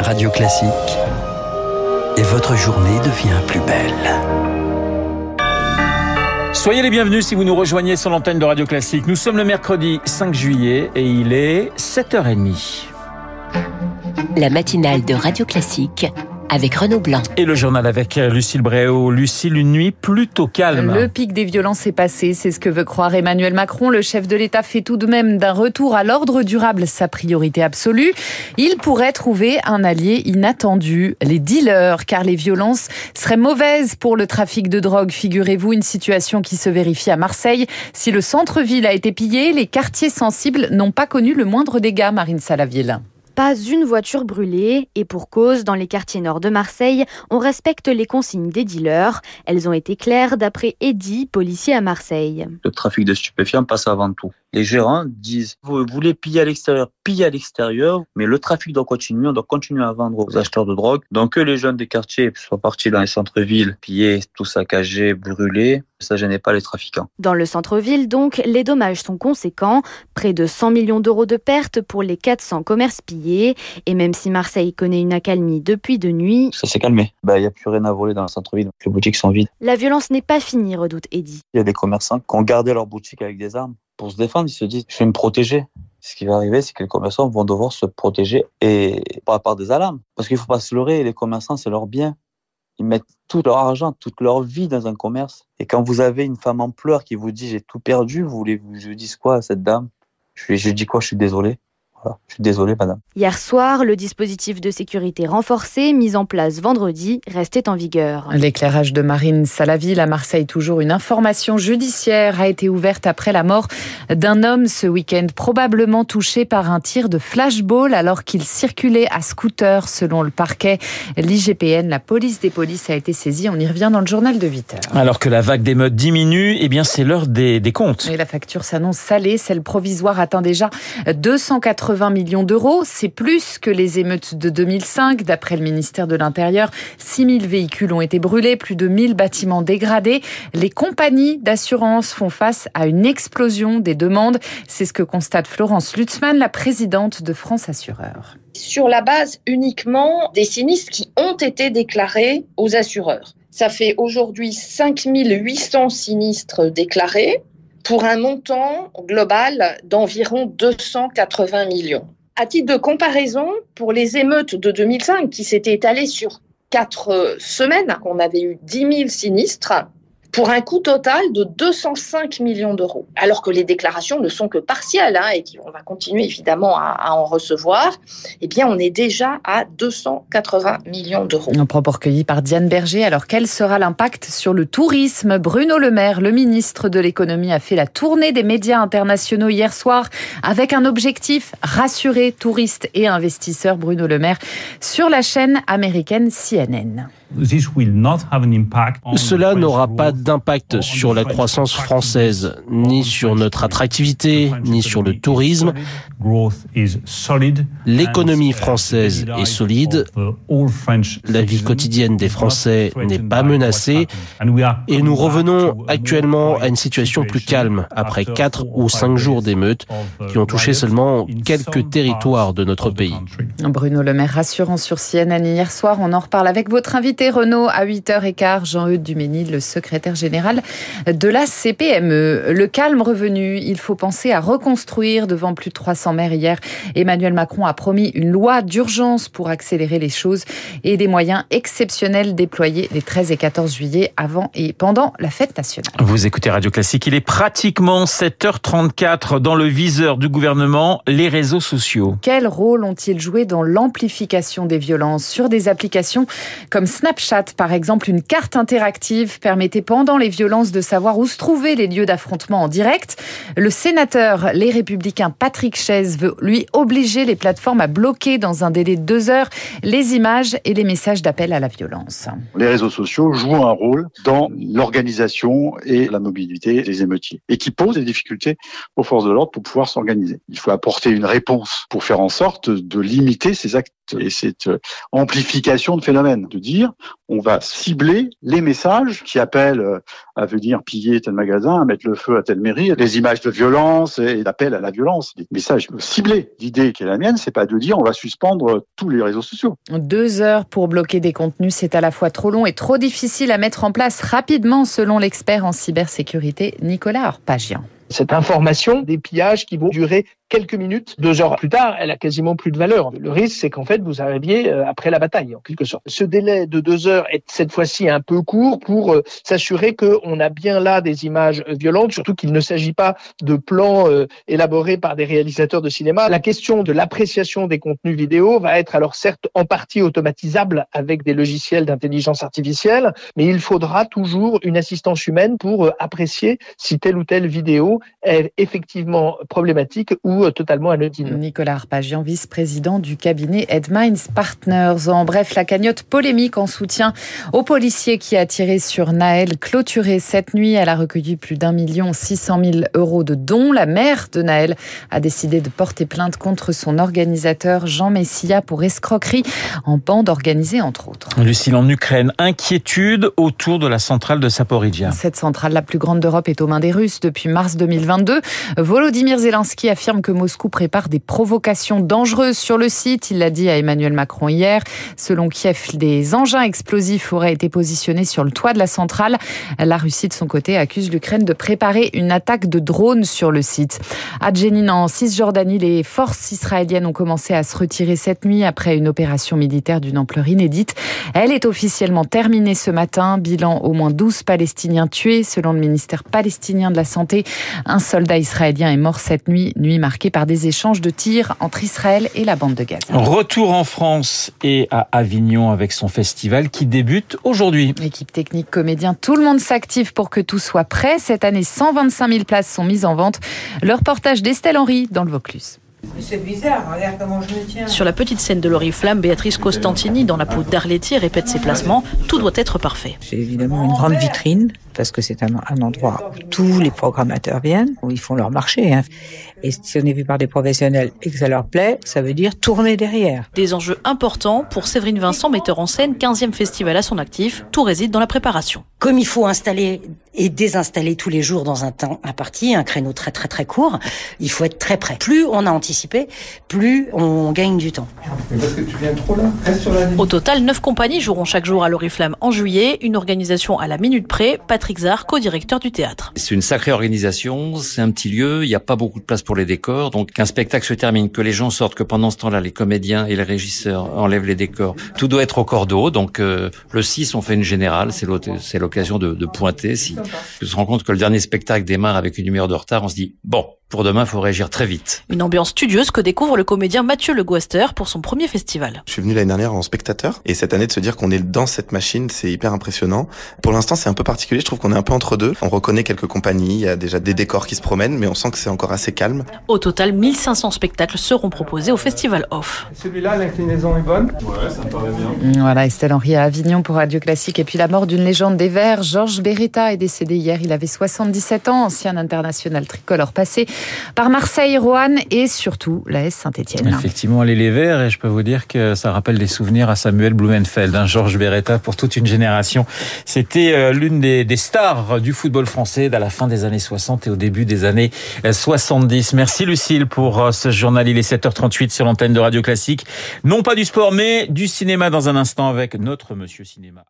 Radio Classique. Et votre journée devient plus belle. Soyez les bienvenus si vous nous rejoignez sur l'antenne de Radio Classique. Nous sommes le mercredi 5 juillet et il est 7h30. La matinale de Radio Classique avec Renaud Blanc. Et le journal avec euh, Lucille Bréau. Lucille, une nuit plutôt calme. Le pic des violences est passé, c'est ce que veut croire Emmanuel Macron. Le chef de l'État fait tout de même d'un retour à l'ordre durable sa priorité absolue. Il pourrait trouver un allié inattendu, les dealers, car les violences seraient mauvaises pour le trafic de drogue. Figurez-vous une situation qui se vérifie à Marseille. Si le centre-ville a été pillé, les quartiers sensibles n'ont pas connu le moindre dégât, Marine Salaville. Pas une voiture brûlée, et pour cause, dans les quartiers nord de Marseille, on respecte les consignes des dealers. Elles ont été claires d'après Eddy, policier à Marseille. Le trafic de stupéfiants passe avant tout. Les gérants disent, vous voulez piller à l'extérieur, piller à l'extérieur, mais le trafic doit continuer, on doit continuer à vendre aux acheteurs de drogue. Donc que les jeunes des quartiers soient partis dans les centres-villes, piller, tout saccager, brûler, ça gênait pas les trafiquants. Dans le centre-ville, donc, les dommages sont conséquents. Près de 100 millions d'euros de pertes pour les 400 commerces pillés. Et même si Marseille connaît une accalmie depuis de nuit... Ça s'est calmé. Bah, il n'y a plus rien à voler dans le centre-ville. Les boutiques sont vides. La violence n'est pas finie, redoute Eddy. Il y a des commerçants qui ont gardé leur boutique avec des armes. Pour se défendre, ils se disent, je vais me protéger. Ce qui va arriver, c'est que les commerçants vont devoir se protéger et pas par des alarmes. Parce qu'il faut pas se leurrer, les commerçants, c'est leur bien. Ils mettent tout leur argent, toute leur vie dans un commerce. Et quand vous avez une femme en pleurs qui vous dit j'ai tout perdu, vous voulez que je dise quoi à cette dame? Je dis quoi? Je suis désolé. Je suis désolé, madame. Hier soir, le dispositif de sécurité renforcé, mis en place vendredi, restait en vigueur. L'éclairage de Marine Salaville à Marseille, toujours une information judiciaire a été ouverte après la mort d'un homme ce week-end, probablement touché par un tir de flashball alors qu'il circulait à scooter, selon le parquet. L'IGPN, la police des polices, a été saisie. On y revient dans le journal de 8 heures. Alors que la vague d'émeutes diminue, eh bien c'est l'heure des, des comptes. Et la facture s'annonce salée. Celle provisoire atteint déjà 280 millions d'euros. C'est plus que les émeutes de 2005. D'après le ministère de l'Intérieur, 6000 véhicules ont été brûlés, plus de 1000 bâtiments dégradés. Les compagnies d'assurance font face à une explosion des demandes. C'est ce que constate Florence Lutzmann, la présidente de France Assureur sur la base uniquement des sinistres qui ont été déclarés aux assureurs. Ça fait aujourd'hui 5800 sinistres déclarés pour un montant global d'environ 280 millions. À titre de comparaison, pour les émeutes de 2005 qui s'étaient étalées sur quatre semaines, on avait eu 10 000 sinistres, pour un coût total de 205 millions d'euros. Alors que les déclarations ne sont que partielles hein, et qu'on va continuer évidemment à, en recevoir, eh bien on est déjà à 280 millions d'euros. Un propos recueilli par Diane Berger. Alors quel sera l'impact sur le tourisme? Bruno Le Maire, le ministre de l'économie, a fait la tournée des médias internationaux hier soir avec un objectif rassurer touristes et investisseurs. Bruno Le Maire sur la chaîne américaine CNN. Cela n'aura pas d'impact sur la croissance française, ni sur notre attractivité, ni sur le tourisme. L'économie française est solide, la vie quotidienne des Français n'est pas menacée, et nous revenons actuellement à une situation plus calme après quatre ou cinq jours d'émeutes qui ont touché seulement quelques territoires de notre pays. Bruno Le Maire rassurant sur CNN hier soir, on en reparle avec votre invité Renault à 8h15, Jean-Eudes Duménil, le secrétaire général de la CPME. Le calme revenu, il faut penser à reconstruire devant plus de 300 maires hier. Emmanuel Macron a promis une loi d'urgence pour accélérer les choses et des moyens exceptionnels déployés les 13 et 14 juillet avant et pendant la fête nationale. Vous écoutez Radio Classique, il est pratiquement 7h34 dans le viseur du gouvernement, les réseaux sociaux. Quel rôle ont-ils joué dans l'amplification des violences sur des applications comme Snapchat par exemple, une carte interactive permettait pendant les violences de savoir où se trouvaient les lieux d'affrontement en direct. Le sénateur Les Républicains Patrick Chaise veut lui obliger les plateformes à bloquer dans un délai de deux heures les images et les messages d'appel à la violence. Les réseaux sociaux jouent un rôle dans l'organisation et la mobilité des émeutiers et qui posent des difficultés aux forces de l'ordre pour pouvoir s'organiser. Il faut apporter une réponse pour faire en sorte de limiter ces actes et cette amplification de phénomènes. De dire on va cibler les messages qui appellent euh, à venir piller tel magasin, à mettre le feu à telle mairie, des images de violence et d'appel à la violence, des messages ciblés. L'idée qui est la mienne, c'est pas de dire on va suspendre tous les réseaux sociaux. Deux heures pour bloquer des contenus, c'est à la fois trop long et trop difficile à mettre en place rapidement, selon l'expert en cybersécurité Nicolas Arpagian. Cette information, des pillages qui vont durer quelques minutes, deux heures plus tard, elle a quasiment plus de valeur. Le risque, c'est qu'en fait, vous arriviez euh, après la bataille, en quelque sorte. Ce délai de deux heures est cette fois-ci un peu court pour euh, s'assurer qu'on a bien là des images violentes, surtout qu'il ne s'agit pas de plans euh, élaborés par des réalisateurs de cinéma. La question de l'appréciation des contenus vidéo va être alors certes en partie automatisable avec des logiciels d'intelligence artificielle, mais il faudra toujours une assistance humaine pour apprécier si telle ou telle vidéo est effectivement problématique ou euh, totalement anodine. Nicolas Arpagian, vice-président du cabinet Edminds Partners. En bref, la cagnotte polémique en soutien aux policiers qui a tiré sur Naël clôturée cette nuit. Elle a recueilli plus d'un million six cent mille euros de dons. La mère de Naël a décidé de porter plainte contre son organisateur Jean Messia pour escroquerie en bande organisée entre autres. Lucille, en Ukraine, inquiétude autour de la centrale de Saporidja. Cette centrale, la plus grande d'Europe, est aux mains des Russes depuis mars 2022. Volodymyr Zelensky affirme que Moscou prépare des provocations dangereuses sur le site. Il l'a dit à Emmanuel Macron hier. Selon Kiev, des engins explosifs auraient été positionnés sur le toit de la centrale. La Russie, de son côté, accuse l'Ukraine de préparer une attaque de drones sur le site. À Jenin, en Cisjordanie, les forces israéliennes ont commencé à se retirer cette nuit après une opération militaire d'une ampleur inédite. Elle est officiellement terminée ce matin. Bilan au moins 12 Palestiniens tués. Selon le ministère palestinien de la Santé, un soldat israélien est mort cette nuit, nuit marquée par des échanges de tirs entre Israël et la bande de Gaza. Retour en France et à Avignon avec son festival qui débute aujourd'hui. Équipe technique, comédien, tout le monde s'active pour que tout soit prêt. Cette année, 125 000 places sont mises en vente. Le reportage d'Estelle Henry dans le Vaucluse. C'est bizarre, regarde comment je me tiens. Sur la petite scène de l'Oriflamme, Béatrice Costantini, dans la peau d'Arletty, répète ses placements. Tout doit être parfait. C'est évidemment une grande vitrine parce que c'est un, endroit où tous les programmateurs viennent, où ils font leur marché. Hein. Et si on est vu par des professionnels et que ça leur plaît, ça veut dire tourner derrière. Des enjeux importants pour Séverine Vincent, metteur en scène, 15e festival à son actif. Tout réside dans la préparation. Comme il faut installer et désinstaller tous les jours dans un temps imparti, un créneau très très très court, il faut être très prêt. Plus on a anticipé, plus on gagne du temps. parce que tu viens trop là, Au total, neuf compagnies joueront chaque jour à l'Oriflamme en juillet, une organisation à la minute près. Patrick Zar, co-directeur du théâtre. C'est une sacrée organisation, c'est un petit lieu, il n'y a pas beaucoup de place pour les décors. Donc qu'un spectacle se termine, que les gens sortent, que pendant ce temps-là, les comédiens et les régisseurs enlèvent les décors. Tout doit être au cordeau. Donc euh, le 6, on fait une générale. C'est l'occasion de, de, pointer. Si on se rend compte que le dernier spectacle démarre avec une numéro de retard, on se dit, bon, pour demain, il faut réagir très vite. Une ambiance studieuse que découvre le comédien Mathieu Le Guaster pour son premier festival. Je suis venu l'année dernière en spectateur et cette année de se dire qu'on est dans cette machine, c'est hyper impressionnant. Pour l'instant, c'est un peu particulier. Je trouve qu'on est un peu entre deux. On reconnaît quelques compagnies, il y a déjà des décors qui se promènent, mais on sent que c'est encore assez calme. Au total, 1500 spectacles seront proposés au festival Off. Celui-là, l'inclinaison est bonne Ouais, ça me paraît bien. Voilà, Estelle Henry à Avignon pour Radio Classique. Et puis la mort d'une légende des Verts, Georges Beretta est décédé hier. Il avait 77 ans, ancien international tricolore passé par Marseille Roanne et surtout la S Saint-Etienne. Effectivement, les, les Verts, et je peux vous dire que ça rappelle des souvenirs à Samuel Blumenfeld, hein, Georges Beretta pour toute une génération. C'était euh, l'une des, stars du football français à la fin des années 60 et au début des années 70. Merci Lucille pour euh, ce journal. Il est 7h38 sur l'antenne de Radio Classique. Non pas du sport, mais du cinéma dans un instant avec notre Monsieur Cinéma.